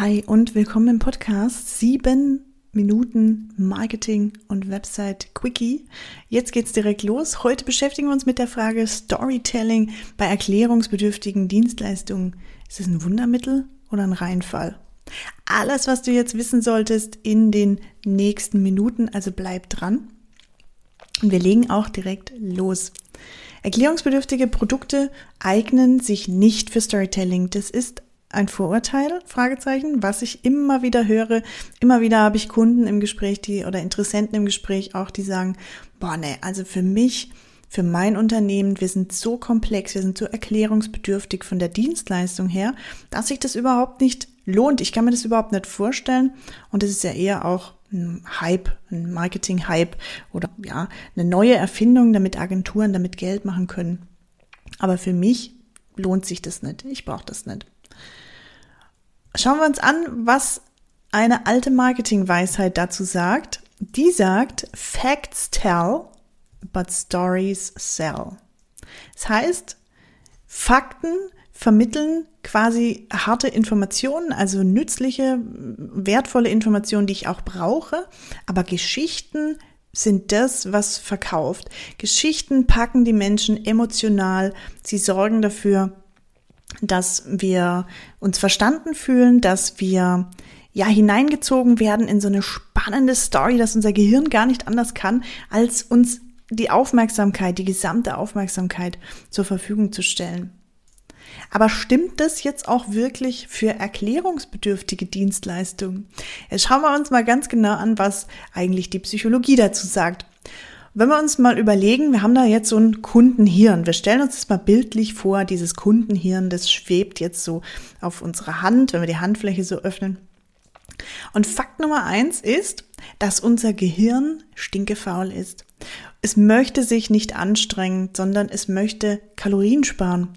Hi und willkommen im Podcast 7 Minuten Marketing und Website Quickie. Jetzt geht's direkt los. Heute beschäftigen wir uns mit der Frage Storytelling bei erklärungsbedürftigen Dienstleistungen. Ist es ein Wundermittel oder ein Reinfall? Alles, was du jetzt wissen solltest in den nächsten Minuten, also bleib dran. Und wir legen auch direkt los. Erklärungsbedürftige Produkte eignen sich nicht für Storytelling. Das ist ein Vorurteil? Fragezeichen, was ich immer wieder höre. Immer wieder habe ich Kunden im Gespräch, die oder Interessenten im Gespräch auch, die sagen, boah, ne, also für mich, für mein Unternehmen, wir sind so komplex, wir sind so erklärungsbedürftig von der Dienstleistung her, dass sich das überhaupt nicht lohnt. Ich kann mir das überhaupt nicht vorstellen. Und es ist ja eher auch ein Hype, ein Marketing-Hype oder ja, eine neue Erfindung, damit Agenturen damit Geld machen können. Aber für mich lohnt sich das nicht. Ich brauche das nicht. Schauen wir uns an, was eine alte Marketingweisheit dazu sagt. Die sagt, Facts tell, but stories sell. Das heißt, Fakten vermitteln quasi harte Informationen, also nützliche, wertvolle Informationen, die ich auch brauche, aber Geschichten sind das, was verkauft. Geschichten packen die Menschen emotional, sie sorgen dafür, dass wir uns verstanden fühlen, dass wir ja hineingezogen werden in so eine spannende Story, dass unser Gehirn gar nicht anders kann, als uns die Aufmerksamkeit, die gesamte Aufmerksamkeit zur Verfügung zu stellen. Aber stimmt das jetzt auch wirklich für erklärungsbedürftige Dienstleistungen? Jetzt schauen wir uns mal ganz genau an, was eigentlich die Psychologie dazu sagt. Wenn wir uns mal überlegen, wir haben da jetzt so ein Kundenhirn. Wir stellen uns das mal bildlich vor, dieses Kundenhirn, das schwebt jetzt so auf unserer Hand, wenn wir die Handfläche so öffnen. Und Fakt Nummer eins ist, dass unser Gehirn stinkefaul ist. Es möchte sich nicht anstrengen, sondern es möchte Kalorien sparen.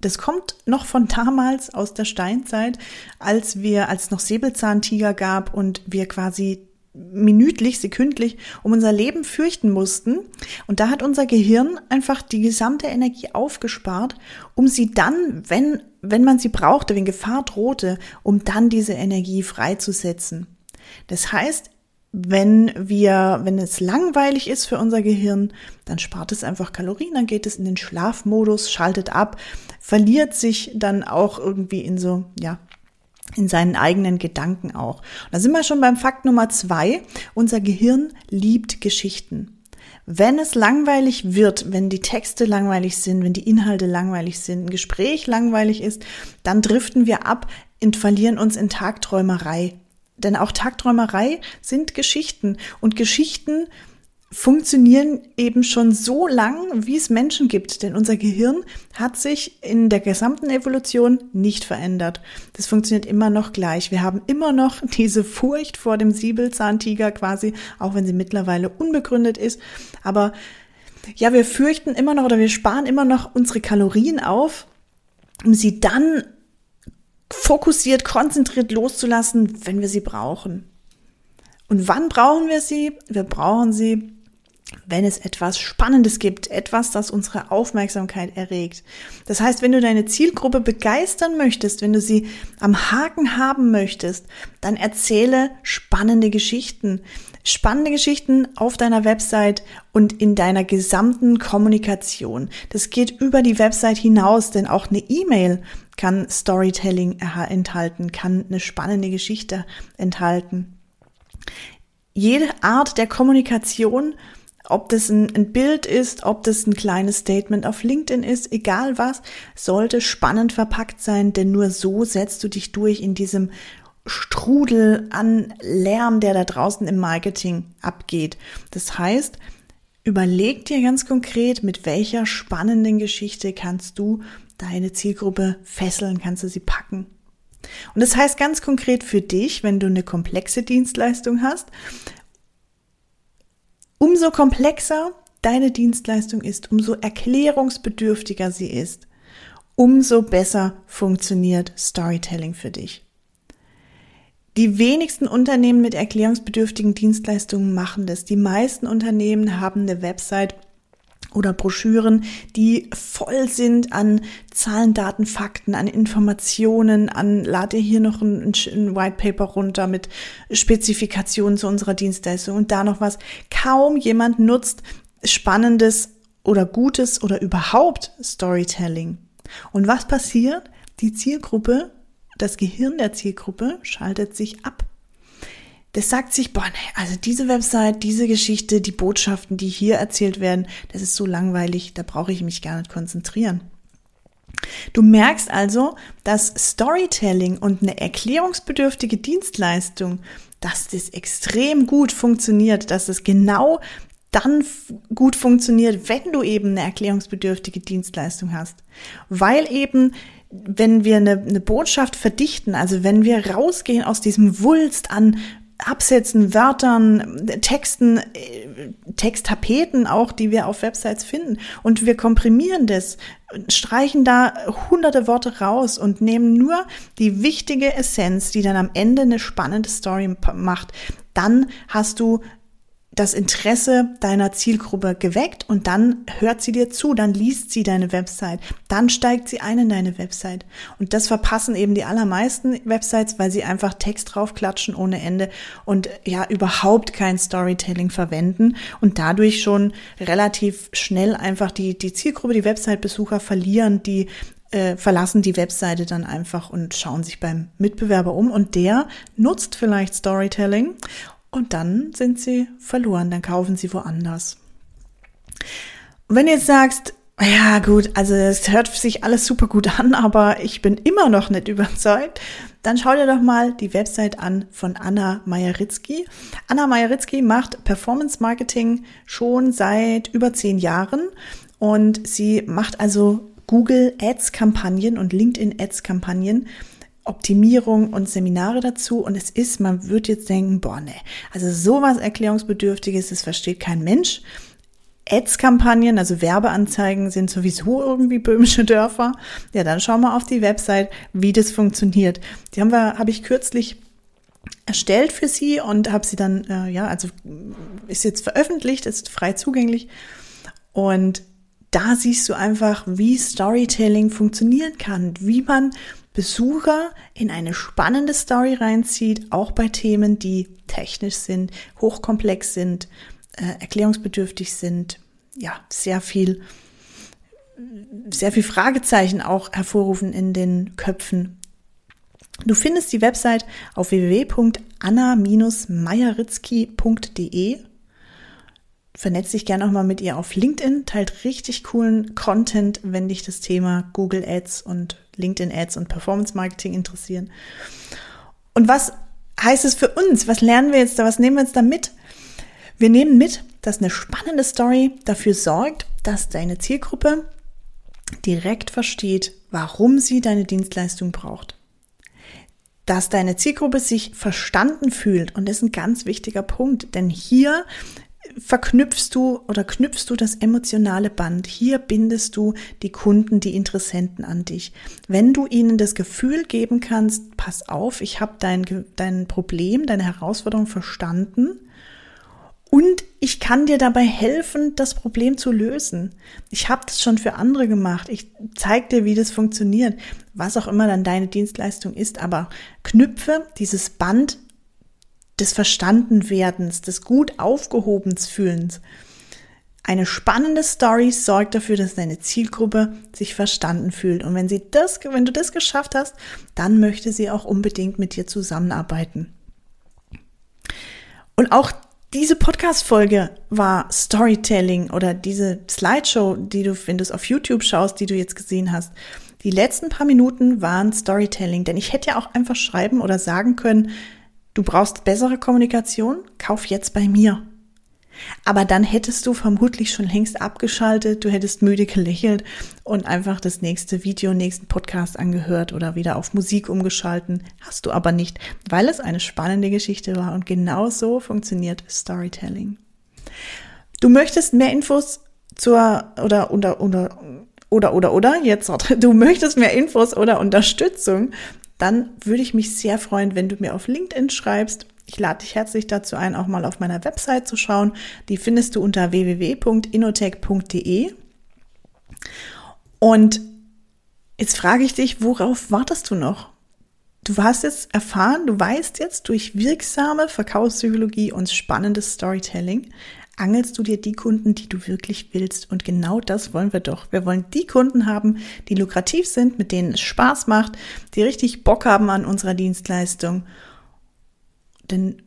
Das kommt noch von damals aus der Steinzeit, als wir, als es noch Säbelzahntiger gab und wir quasi minütlich, sekündlich um unser Leben fürchten mussten. Und da hat unser Gehirn einfach die gesamte Energie aufgespart, um sie dann, wenn, wenn man sie brauchte, wenn Gefahr drohte, um dann diese Energie freizusetzen. Das heißt, wenn wir, wenn es langweilig ist für unser Gehirn, dann spart es einfach Kalorien, dann geht es in den Schlafmodus, schaltet ab, verliert sich dann auch irgendwie in so, ja, in seinen eigenen Gedanken auch. Und da sind wir schon beim Fakt Nummer zwei. Unser Gehirn liebt Geschichten. Wenn es langweilig wird, wenn die Texte langweilig sind, wenn die Inhalte langweilig sind, ein Gespräch langweilig ist, dann driften wir ab und verlieren uns in Tagträumerei. Denn auch Tagträumerei sind Geschichten und Geschichten funktionieren eben schon so lang, wie es Menschen gibt. Denn unser Gehirn hat sich in der gesamten Evolution nicht verändert. Das funktioniert immer noch gleich. Wir haben immer noch diese Furcht vor dem Siebelzahntiger quasi, auch wenn sie mittlerweile unbegründet ist. Aber ja, wir fürchten immer noch oder wir sparen immer noch unsere Kalorien auf, um sie dann fokussiert, konzentriert loszulassen, wenn wir sie brauchen. Und wann brauchen wir sie? Wir brauchen sie, wenn es etwas Spannendes gibt, etwas, das unsere Aufmerksamkeit erregt. Das heißt, wenn du deine Zielgruppe begeistern möchtest, wenn du sie am Haken haben möchtest, dann erzähle spannende Geschichten. Spannende Geschichten auf deiner Website und in deiner gesamten Kommunikation. Das geht über die Website hinaus, denn auch eine E-Mail kann Storytelling enthalten, kann eine spannende Geschichte enthalten. Jede Art der Kommunikation ob das ein, ein, Bild ist, ob das ein kleines Statement auf LinkedIn ist, egal was, sollte spannend verpackt sein, denn nur so setzt du dich durch in diesem Strudel an Lärm, der da draußen im Marketing abgeht. Das heißt, überleg dir ganz konkret, mit welcher spannenden Geschichte kannst du deine Zielgruppe fesseln, kannst du sie packen. Und das heißt ganz konkret für dich, wenn du eine komplexe Dienstleistung hast, Umso komplexer deine Dienstleistung ist, umso erklärungsbedürftiger sie ist, umso besser funktioniert Storytelling für dich. Die wenigsten Unternehmen mit erklärungsbedürftigen Dienstleistungen machen das. Die meisten Unternehmen haben eine Website oder Broschüren, die voll sind an Zahlen, Daten, Fakten, an Informationen, an lade hier noch ein, ein White Paper runter mit Spezifikationen zu unserer Dienstleistung und da noch was. Kaum jemand nutzt spannendes oder gutes oder überhaupt Storytelling. Und was passiert? Die Zielgruppe, das Gehirn der Zielgruppe schaltet sich ab das sagt sich, boah, nee, also diese Website, diese Geschichte, die Botschaften, die hier erzählt werden, das ist so langweilig, da brauche ich mich gar nicht konzentrieren. Du merkst also, dass Storytelling und eine erklärungsbedürftige Dienstleistung, dass das extrem gut funktioniert, dass es genau dann gut funktioniert, wenn du eben eine erklärungsbedürftige Dienstleistung hast. Weil eben, wenn wir eine, eine Botschaft verdichten, also wenn wir rausgehen aus diesem Wulst an Absätzen, Wörtern, Texten, äh, Texttapeten auch, die wir auf Websites finden. Und wir komprimieren das, streichen da hunderte Worte raus und nehmen nur die wichtige Essenz, die dann am Ende eine spannende Story macht. Dann hast du das Interesse deiner Zielgruppe geweckt und dann hört sie dir zu, dann liest sie deine Website, dann steigt sie ein in deine Website. Und das verpassen eben die allermeisten Websites, weil sie einfach Text draufklatschen ohne Ende und ja überhaupt kein Storytelling verwenden und dadurch schon relativ schnell einfach die, die Zielgruppe, die Website-Besucher verlieren, die äh, verlassen die Webseite dann einfach und schauen sich beim Mitbewerber um und der nutzt vielleicht Storytelling und dann sind sie verloren, dann kaufen sie woanders. Und wenn du jetzt sagst, ja gut, also es hört sich alles super gut an, aber ich bin immer noch nicht überzeugt, dann schau dir doch mal die Website an von Anna Majeritzki. Anna Majeritzki macht Performance Marketing schon seit über zehn Jahren und sie macht also Google Ads Kampagnen und LinkedIn Ads Kampagnen Optimierung und Seminare dazu. Und es ist, man wird jetzt denken, boah, ne, also sowas Erklärungsbedürftiges, das versteht kein Mensch. Ads-Kampagnen, also Werbeanzeigen sind sowieso irgendwie böhmische Dörfer. Ja, dann schauen wir auf die Website, wie das funktioniert. Die haben wir, habe ich kürzlich erstellt für sie und habe sie dann, äh, ja, also ist jetzt veröffentlicht, ist frei zugänglich. Und da siehst du einfach, wie Storytelling funktionieren kann, wie man Besucher in eine spannende Story reinzieht, auch bei Themen, die technisch sind, hochkomplex sind, äh, erklärungsbedürftig sind, ja, sehr viel, sehr viel Fragezeichen auch hervorrufen in den Köpfen. Du findest die Website auf www.anna-meyeritzki.de vernetz dich gerne auch mal mit ihr auf LinkedIn, teilt richtig coolen Content, wenn dich das Thema Google Ads und LinkedIn Ads und Performance Marketing interessieren. Und was heißt es für uns? Was lernen wir jetzt da? Was nehmen wir jetzt da mit? Wir nehmen mit, dass eine spannende Story dafür sorgt, dass deine Zielgruppe direkt versteht, warum sie deine Dienstleistung braucht. Dass deine Zielgruppe sich verstanden fühlt. Und das ist ein ganz wichtiger Punkt, denn hier verknüpfst du oder knüpfst du das emotionale Band. Hier bindest du die Kunden, die Interessenten an dich. Wenn du ihnen das Gefühl geben kannst, pass auf, ich habe dein, dein Problem, deine Herausforderung verstanden und ich kann dir dabei helfen, das Problem zu lösen. Ich habe das schon für andere gemacht. Ich zeige dir, wie das funktioniert, was auch immer dann deine Dienstleistung ist. Aber knüpfe dieses Band des Verstandenwerdens, des gut aufgehobens Fühlens. Eine spannende Story sorgt dafür, dass deine Zielgruppe sich verstanden fühlt. Und wenn sie das, wenn du das geschafft hast, dann möchte sie auch unbedingt mit dir zusammenarbeiten. Und auch diese Podcast-Folge war Storytelling oder diese Slideshow, die du, wenn du es auf YouTube schaust, die du jetzt gesehen hast. Die letzten paar Minuten waren Storytelling, denn ich hätte ja auch einfach schreiben oder sagen können, Du brauchst bessere Kommunikation? Kauf jetzt bei mir. Aber dann hättest du vermutlich schon längst abgeschaltet, du hättest müde gelächelt und einfach das nächste Video, nächsten Podcast angehört oder wieder auf Musik umgeschalten. Hast du aber nicht, weil es eine spannende Geschichte war und genau so funktioniert Storytelling. Du möchtest mehr Infos zur oder oder oder oder oder oder jetzt du möchtest mehr Infos oder Unterstützung dann würde ich mich sehr freuen, wenn du mir auf LinkedIn schreibst. Ich lade dich herzlich dazu ein, auch mal auf meiner Website zu schauen. Die findest du unter www.inotech.de. Und jetzt frage ich dich, worauf wartest du noch? Du hast jetzt erfahren, du weißt jetzt durch wirksame Verkaufspsychologie und spannendes Storytelling, angelst du dir die Kunden, die du wirklich willst. Und genau das wollen wir doch. Wir wollen die Kunden haben, die lukrativ sind, mit denen es Spaß macht, die richtig Bock haben an unserer Dienstleistung. Denn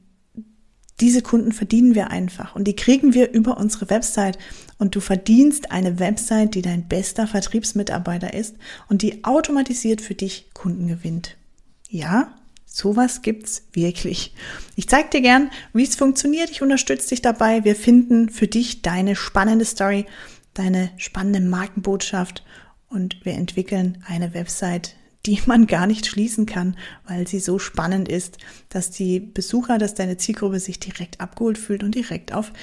diese Kunden verdienen wir einfach und die kriegen wir über unsere Website und du verdienst eine Website, die dein bester Vertriebsmitarbeiter ist und die automatisiert für dich Kunden gewinnt. Ja, Sowas gibt's wirklich. Ich zeige dir gern, wie es funktioniert. Ich unterstütze dich dabei. Wir finden für dich deine spannende Story, deine spannende Markenbotschaft und wir entwickeln eine Website, die man gar nicht schließen kann, weil sie so spannend ist, dass die Besucher, dass deine Zielgruppe sich direkt abgeholt fühlt und direkt auf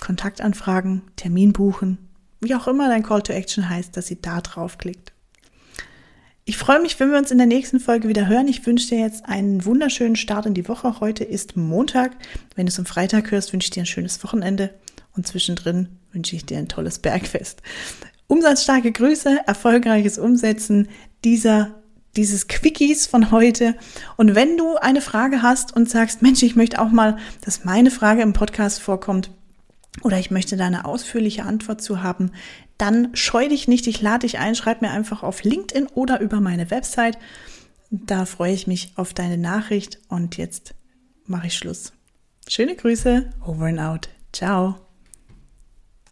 Kontaktanfragen, Termin buchen, wie auch immer dein Call to Action heißt, dass sie da draufklickt. Ich freue mich, wenn wir uns in der nächsten Folge wieder hören. Ich wünsche dir jetzt einen wunderschönen Start in die Woche. Heute ist Montag. Wenn du es am Freitag hörst, wünsche ich dir ein schönes Wochenende und zwischendrin wünsche ich dir ein tolles Bergfest. Umsatzstarke Grüße, erfolgreiches Umsetzen dieser dieses Quickies von heute. Und wenn du eine Frage hast und sagst, Mensch, ich möchte auch mal, dass meine Frage im Podcast vorkommt, oder ich möchte da eine ausführliche Antwort zu haben, dann scheu dich nicht, ich lade dich ein, schreib mir einfach auf LinkedIn oder über meine Website. Da freue ich mich auf deine Nachricht und jetzt mache ich Schluss. Schöne Grüße, over and out. Ciao.